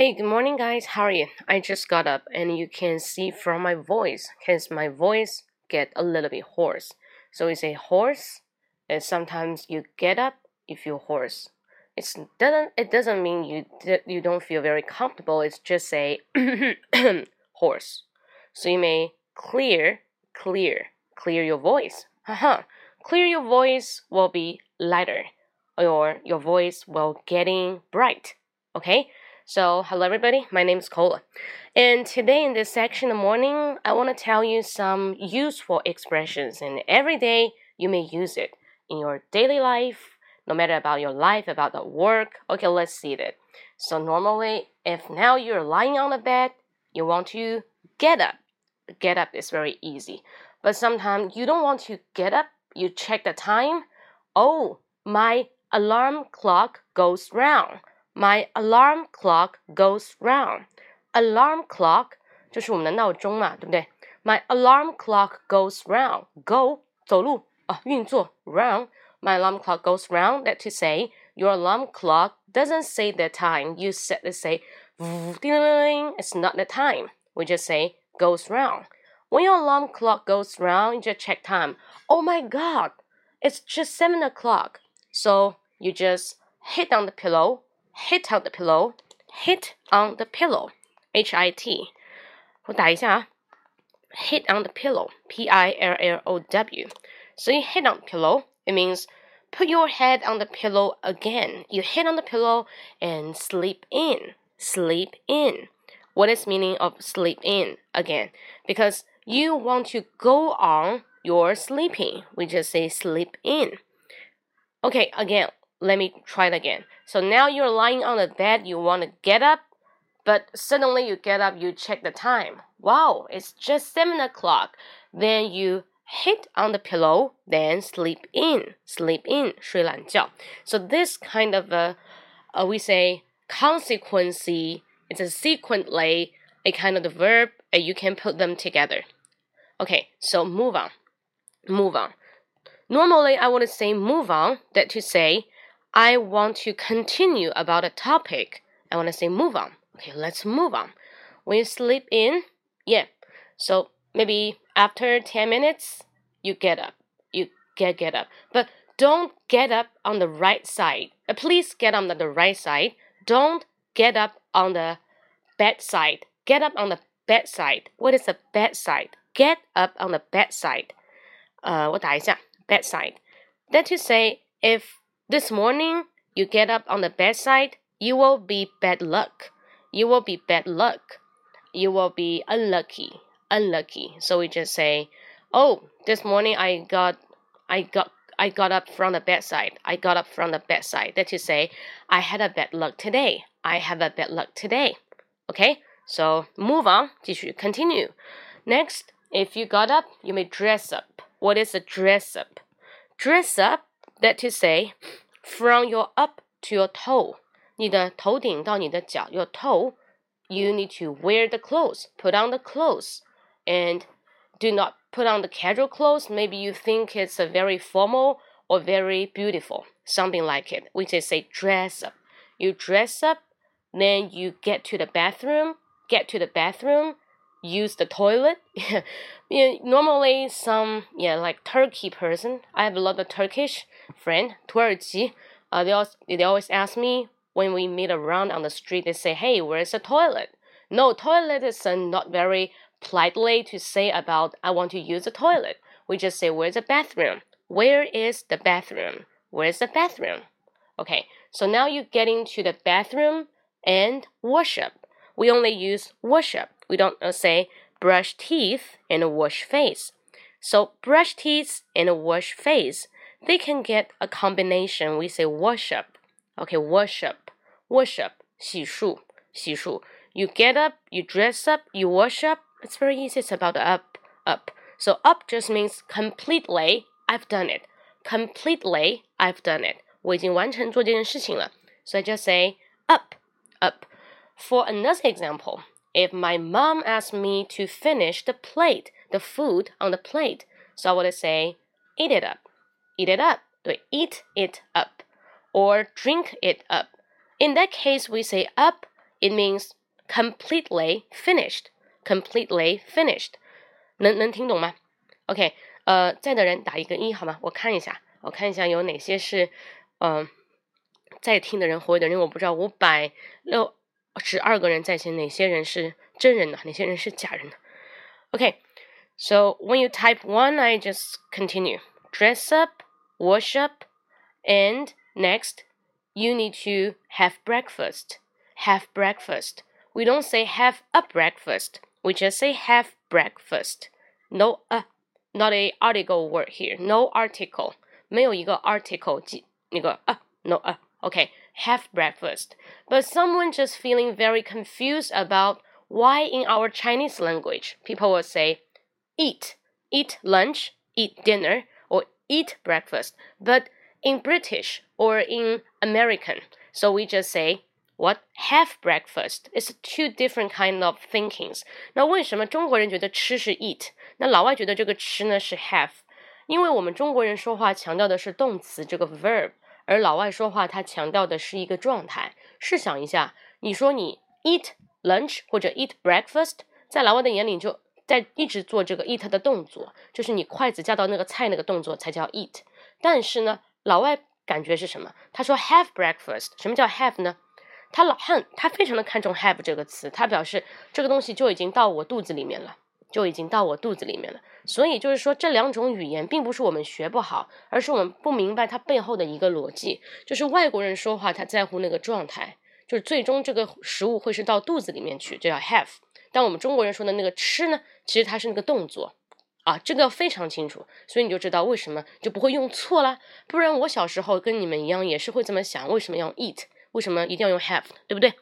Hey, good morning, guys. How are you? I just got up, and you can see from my voice, cause my voice get a little bit hoarse. So we say hoarse, and sometimes you get up, if you feel hoarse. It's doesn't it doesn't mean you you don't feel very comfortable. It's just say hoarse. So you may clear, clear, clear your voice. Haha. clear your voice will be lighter, or your voice will getting bright. Okay. So, hello everybody, my name is Cola. And today in this section the morning, I want to tell you some useful expressions and every day you may use it in your daily life, no matter about your life, about the work. Okay, let's see that. So normally, if now you're lying on the bed, you want to get up. Get up is very easy. But sometimes you don't want to get up, you check the time. Oh, my alarm clock goes round my alarm clock goes round. Alarm clock 就是我们的闹钟嘛，对不对？My alarm clock goes round. Go 走路啊，运作 round. My alarm clock goes round. That to say, your alarm clock doesn't say the time. You set it say, it's not the time. We just say goes round. When your alarm clock goes round, you just check time. Oh my God, it's just seven o'clock. So you just hit on the pillow hit on the pillow, hit on the pillow, H I T。我打一下啊，hit on the pillow, P I L L O W。所以 hit on the pillow it means put your head on the pillow again. You hit on the pillow and sleep in. Sleep in. What is meaning of sleep in again? Because you want to go on your sleeping. We just say sleep in. Okay, again, let me try it again. So now you're lying on the bed, you want to get up, but suddenly you get up, you check the time. Wow, it's just 7 o'clock. Then you hit on the pillow, then sleep in. Sleep in, 睡懒觉. So this kind of a, uh, we say consequence, it's a sequently a kind of the verb, and you can put them together. Okay, so move on. Move on. Normally, I would say move on, that to say I want to continue about a topic. I want to say move on. Okay, let's move on. When you sleep in, yeah. So maybe after 10 minutes, you get up. You get get up. But don't get up on the right side. Uh, please get on the, the right side. Don't get up on the bed side. Get up on the bed side. What is the bed side? Get up on the bed side. Uh, 我打一下 bed side. That to say, if this morning, you get up on the bedside, you will be bad luck. You will be bad luck. You will be unlucky. Unlucky. So we just say, "Oh, this morning I got I got I got up from the bedside. I got up from the bedside." That to say, I had a bad luck today. I have a bad luck today. Okay? So move on. 继续 continue. Next, if you got up, you may dress up. What is a dress up? Dress up that to say, from your up to your toe，你的头顶到你的脚，your toe。You need to wear the clothes, put on the clothes, and do not put on the casual clothes. Maybe you think it's a very formal or very beautiful, something like it. We just say dress up. You dress up, then you get to the bathroom, get to the bathroom, use the toilet. yeah, normally some yeah like Turkey person. I have a lot of Turkish friend, Turkey. Uh, they always they always ask me when we meet around on the street. They say, "Hey, where's the toilet?" No, toilet is uh, not very politely to say about I want to use the toilet. We just say, "Where's the bathroom?" Where is the bathroom? Where's the bathroom? Okay, so now you get into the bathroom and wash up. We only use wash up we don't uh, say brush teeth and wash face. So brush teeth and wash face, they can get a combination. We say wash up. Okay, wash up, wash up, 洗漱,洗漱. You get up, you dress up, you wash up. It's very easy. It's about up, up. So up just means completely. I've done it. Completely, I've done it. 我已经完成做这件事情了. So I just say up, up. For another example, if my mom asked me to finish the plate, the food on the plate, so I would say, eat it up, eat it up, eat it up, or drink it up. In that case, we say up, it means completely finished. Completely finished. 能能听懂吗？OK，呃，在的人打一个一好吗？我看一下，我看一下有哪些是，嗯、呃，在听的人、活跃的人，我不知道五百六十二个人在线，哪些人是真人呢？哪些人是假人呢？OK，so when you type one, I just continue. Dress up, wash up, and next you need to have breakfast. Have breakfast. We don't say have a breakfast. We just say have breakfast. No a, not a article word here. No article. 没有一个 article 那个 a no a. Okay, have breakfast. But someone just feeling very confused about why in our Chinese language people will say eat, eat lunch, eat dinner, or eat breakfast. But in British or in American. So we just say what have breakfast. It's two different kind of thinkings. 那为什么中国人觉得吃是 eat，那老外觉得这个吃呢是 have？因为我们中国人说话强调的是动词这个 verb，而老外说话他强调的是一个状态。试想一下，你说你 eat lunch 或者 eat breakfast，在老外的眼里就 在一直做这个 eat 的动作，就是你筷子夹到那个菜那个动作才叫 eat。但是呢，老外感觉是什么？他说 have breakfast，什么叫 have 呢？他老汉他非常的看重 have 这个词，他表示这个东西就已经到我肚子里面了，就已经到我肚子里面了。所以就是说，这两种语言并不是我们学不好，而是我们不明白它背后的一个逻辑。就是外国人说话他在乎那个状态，就是最终这个食物会是到肚子里面去，就叫 have。但我们中国人说的那个吃呢，其实它是那个动作。啊，这个非常清楚，所以你就知道为什么就不会用错啦。不然我小时候跟你们一样也是会这么想，为什么要 eat？为什么一定要用 have？对不对？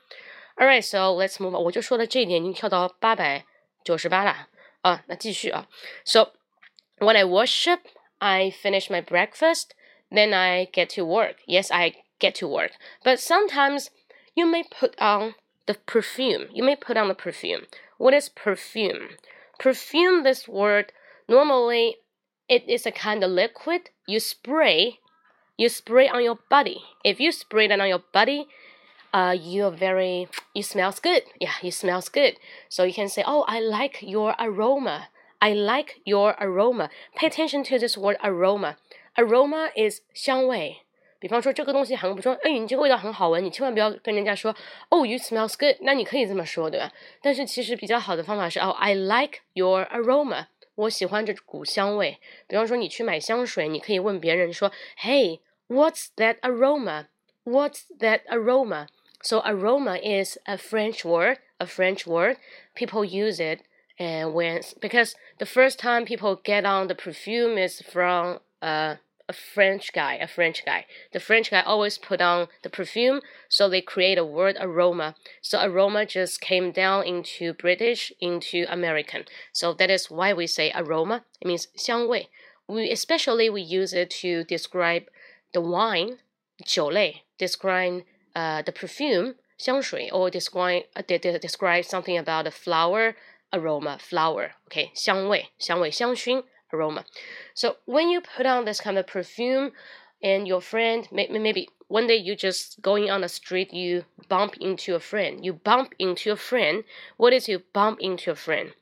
Alright, so let's move on。我就说了这一点，已经跳到八百九十八了啊。那继续啊。So when I wash up, I finish my breakfast, then I get to work. Yes, I get to work. But sometimes you may put on the perfume. You may put on the perfume. What is perfume? Perfume, this word Normally, it is a kind of liquid you spray. You spray on your body. If you spray that on your body, uh, you're very, you smells good. Yeah, you smells good. So you can say, oh, I like your aroma. I like your aroma. Pay attention to this word aroma. Aroma is 香味。比方说这个东西很不说，哎，你这个味道很好闻，你千万不要跟人家说，Oh, you smells good。那你可以这么说，对吧？但是其实比较好的方法是，哦，I like your aroma。我喜欢这股香味。比方说，你去买香水，你可以问别人说：“Hey, what's that aroma? What's that aroma?” So aroma is a French word. A French word. People use it and when because the first time people get on the perfume is from uh a French guy, a French guy. The French guy always put on the perfume, so they create a word aroma. So aroma just came down into British, into American. So that is why we say aroma. It means 香味. We especially we use it to describe the wine, 酒类, describe uh, the perfume, 香水, or describe uh, describe something about the flower aroma, flower. Okay, 香味,香味,香薰 aroma. So when you put on this kind of perfume, and your friend maybe one day you just going on the street, you bump into a friend. You bump into a friend. What is you bump into a friend?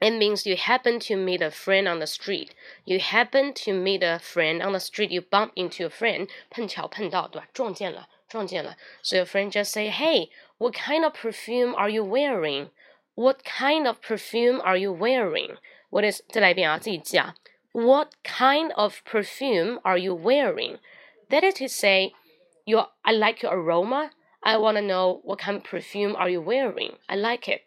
It means you happen to meet a friend on the street. You happen to meet a friend on the street. You bump into a friend. 碰巧碰到，对吧？撞见了，撞见了。So your friend just say, "Hey, what kind of perfume are you wearing? What kind of perfume are you wearing?" What is 再来一遍啊，自己记啊。What kind of perfume are you wearing? That is to say, your I like your aroma. I want to know what kind of perfume are you wearing. I like it.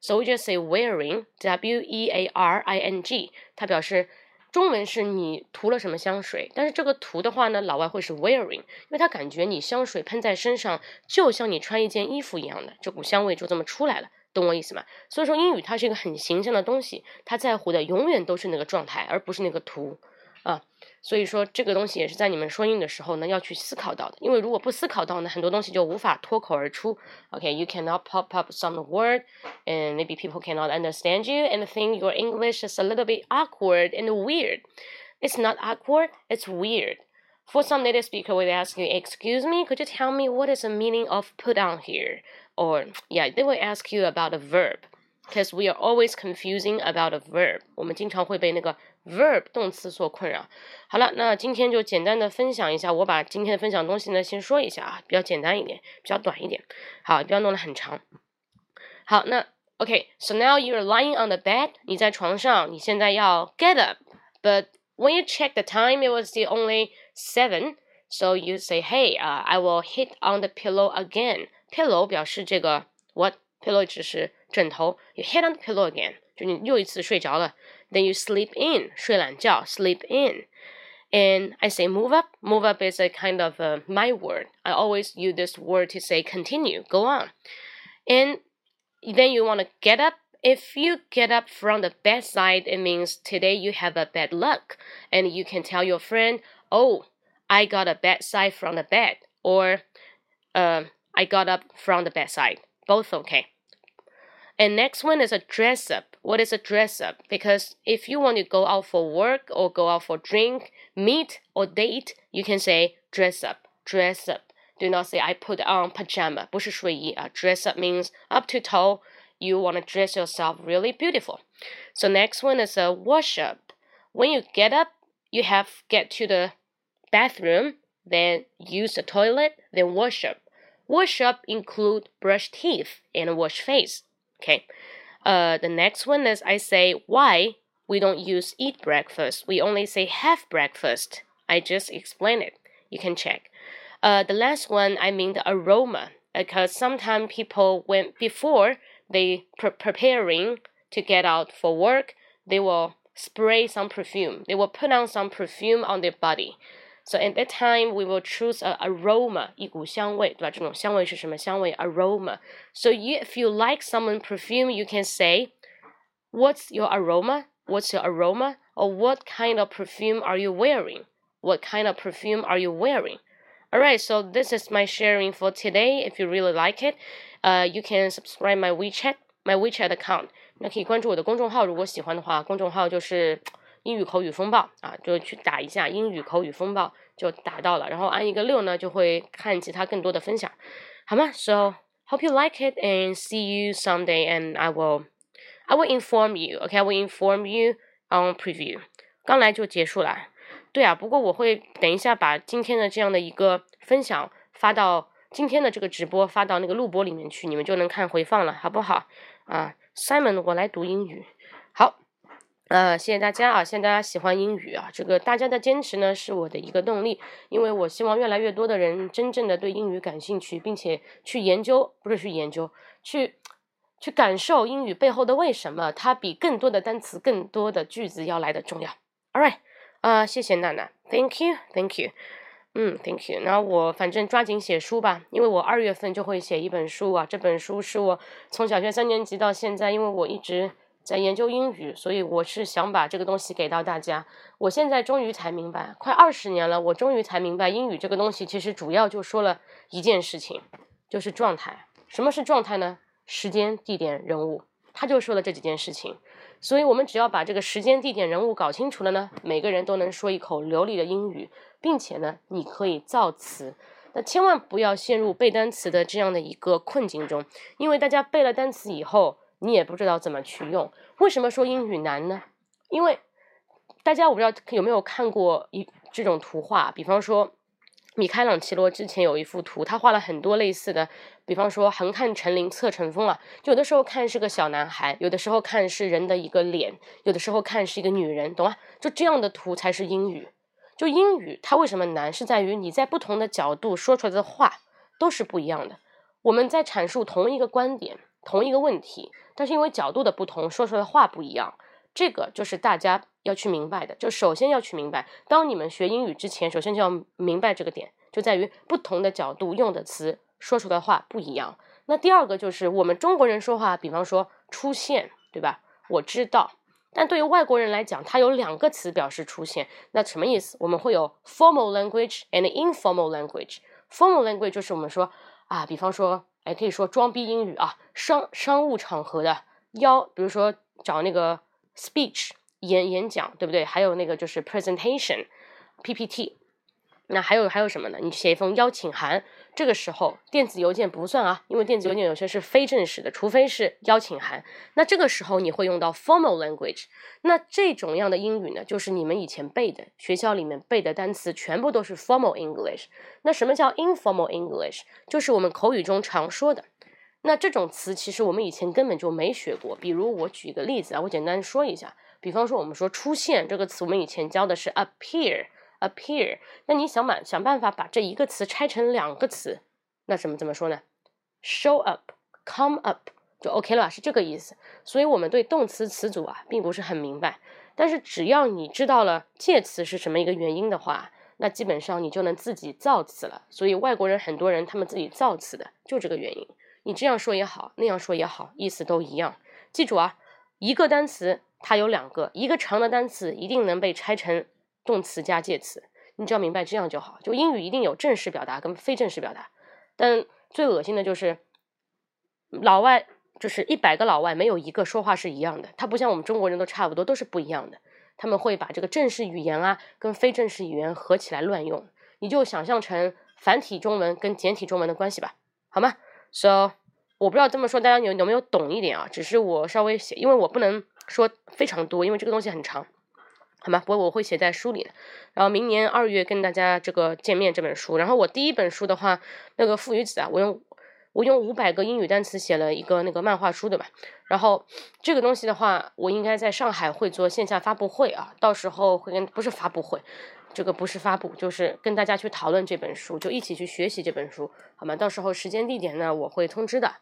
So we just say wearing, W E A R I N G。它表示中文是你涂了什么香水，但是这个涂的话呢，老外会是 wearing，因为他感觉你香水喷在身上，就像你穿一件衣服一样的，这股香味就这么出来了。懂我意思吗？所以说英语它是一个很形象的东西，它在乎的永远都是那个状态，而不是那个图啊。所以说这个东西也是在你们说英语的时候呢要去思考到的，因为如果不思考到呢，很多东西就无法脱口而出。OK，you cannot pop up some word and maybe people cannot understand you and think your English is a little bit awkward and weird. It's not awkward, it's weird. For some native speaker, we ask you, "Excuse me, could you tell me what is the meaning of put on here?" or yeah, they will ask you about a verb because we are always confusing about a verb。我们经常会被那个 verb 动词所困扰。好了，那今天就简单的分享一下，我把今天的分享东西呢先说一下啊，比较简单一点，比较短一点，好，不要弄得很长。好，那 OK，so now you're lying on the bed，你在床上，你现在要 get up，but when you check the time, it was the only seven. So you say, "Hey, uh, I will hit on the pillow again." Pillow 表示这个 what pillow 只是枕头。You hit on the pillow again，就你又一次睡着了。Then you sleep in，睡懒觉，sleep in。And I say move up. Move up is a kind of uh, my word. I always use this word to say continue, go on. And then you want to get up. If you get up from the bedside, it means today you have a bad luck. And you can tell your friend, oh, I got a bad side from the bed. Or uh, I got up from the bedside. Both okay. And next one is a dress up. What is a dress up? Because if you want to go out for work or go out for drink, meet or date, you can say dress up. Dress up. Do not say I put on pajama. 不是睡衣啊. Dress up means up to toe. You want to dress yourself really beautiful. So next one is a wash up. When you get up, you have get to the bathroom, then use the toilet, then wash up. Wash up include brush teeth and wash face. Okay. Uh, the next one is I say why we don't use eat breakfast. We only say have breakfast. I just explained it. You can check. Uh, the last one, I mean the aroma, because sometimes people when before they pre preparing to get out for work, they will spray some perfume. They will put on some perfume on their body. So at that time, we will choose a aroma, 一股香味，对吧？这种香味是什么香味？aroma. So you, if you like someone perfume, you can say, "What's your aroma? What's your aroma? Or what kind of perfume are you wearing? What kind of perfume are you wearing?" Alright, so this is my sharing for today. If you really like it, uh, you can subscribe my WeChat, my WeChat account. 那可以关注我的公众号，如果喜欢的话，公众号就是 英语口语风暴啊，就去打一下英语口语风暴就打到了，然后按一个六呢，就会看其他更多的分享，好吗？So hope you like it and see you someday, and I will I will inform you. Okay, I will inform you on preview. 刚来就结束了，对啊，不过我会等一下把今天的这样的一个分享发到今天的这个直播发到那个录播里面去，你们就能看回放了，好不好？啊，Simon，我来读英语，好。呃，谢谢大家啊！谢谢大家喜欢英语啊！这个大家的坚持呢，是我的一个动力，因为我希望越来越多的人真正的对英语感兴趣，并且去研究，不是去研究，去去感受英语背后的为什么，它比更多的单词、更多的句子要来的重要。All right，啊，谢谢娜娜，Thank you，Thank you，嗯，Thank you。那我反正抓紧写书吧，因为我二月份就会写一本书啊，这本书是我从小学三年级到现在，因为我一直。在研究英语，所以我是想把这个东西给到大家。我现在终于才明白，快二十年了，我终于才明白，英语这个东西其实主要就说了一件事情，就是状态。什么是状态呢？时间、地点、人物，他就说了这几件事情。所以，我们只要把这个时间、地点、人物搞清楚了呢，每个人都能说一口流利的英语，并且呢，你可以造词。那千万不要陷入背单词的这样的一个困境中，因为大家背了单词以后。你也不知道怎么去用。为什么说英语难呢？因为大家我不知道有没有看过一这种图画，比方说米开朗基罗之前有一幅图，他画了很多类似的，比方说横看成岭侧成峰啊，有的时候看是个小男孩，有的时候看是人的一个脸，有的时候看是一个女人，懂吗？就这样的图才是英语。就英语它为什么难，是在于你在不同的角度说出来的话都是不一样的。我们在阐述同一个观点。同一个问题，但是因为角度的不同，说出来的话不一样，这个就是大家要去明白的。就首先要去明白，当你们学英语之前，首先就要明白这个点，就在于不同的角度用的词，说出的话不一样。那第二个就是我们中国人说话，比方说出现，对吧？我知道，但对于外国人来讲，它有两个词表示出现，那什么意思？我们会有 formal language and informal language。formal language 就是我们说啊，比方说。哎，可以说装逼英语啊，商商务场合的邀，比如说找那个 speech 演演讲，对不对？还有那个就是 presentation PPT。那还有还有什么呢？你写一封邀请函，这个时候电子邮件不算啊，因为电子邮件有些是非正式的，除非是邀请函。那这个时候你会用到 formal language。那这种样的英语呢，就是你们以前背的，学校里面背的单词全部都是 formal English。那什么叫 informal English？就是我们口语中常说的。那这种词其实我们以前根本就没学过。比如我举一个例子啊，我简单说一下。比方说我们说出现这个词，我们以前教的是 appear。appear，那你想办想办法把这一个词拆成两个词，那怎么怎么说呢？show up，come up 就 OK 了？是这个意思。所以我们对动词词组啊并不是很明白，但是只要你知道了介词是什么一个原因的话，那基本上你就能自己造词了。所以外国人很多人他们自己造词的就这个原因。你这样说也好，那样说也好，意思都一样。记住啊，一个单词它有两个，一个长的单词一定能被拆成。动词加介词，你只要明白这样就好。就英语一定有正式表达跟非正式表达，但最恶心的就是老外，就是一百个老外没有一个说话是一样的。他不像我们中国人都差不多，都是不一样的。他们会把这个正式语言啊跟非正式语言合起来乱用。你就想象成繁体中文跟简体中文的关系吧，好吗？So 我不知道这么说大家有有没有懂一点啊？只是我稍微写，因为我不能说非常多，因为这个东西很长。好吗？不过我会写在书里的。然后明年二月跟大家这个见面这本书。然后我第一本书的话，那个父与子啊，我用我用五百个英语单词写了一个那个漫画书，对吧？然后这个东西的话，我应该在上海会做线下发布会啊，到时候会跟不是发布会，这个不是发布，就是跟大家去讨论这本书，就一起去学习这本书，好吗？到时候时间地点呢，我会通知的，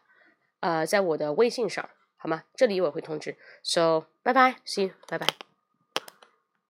呃，在我的微信上，好吗？这里我会通知。So，拜拜，See 拜拜。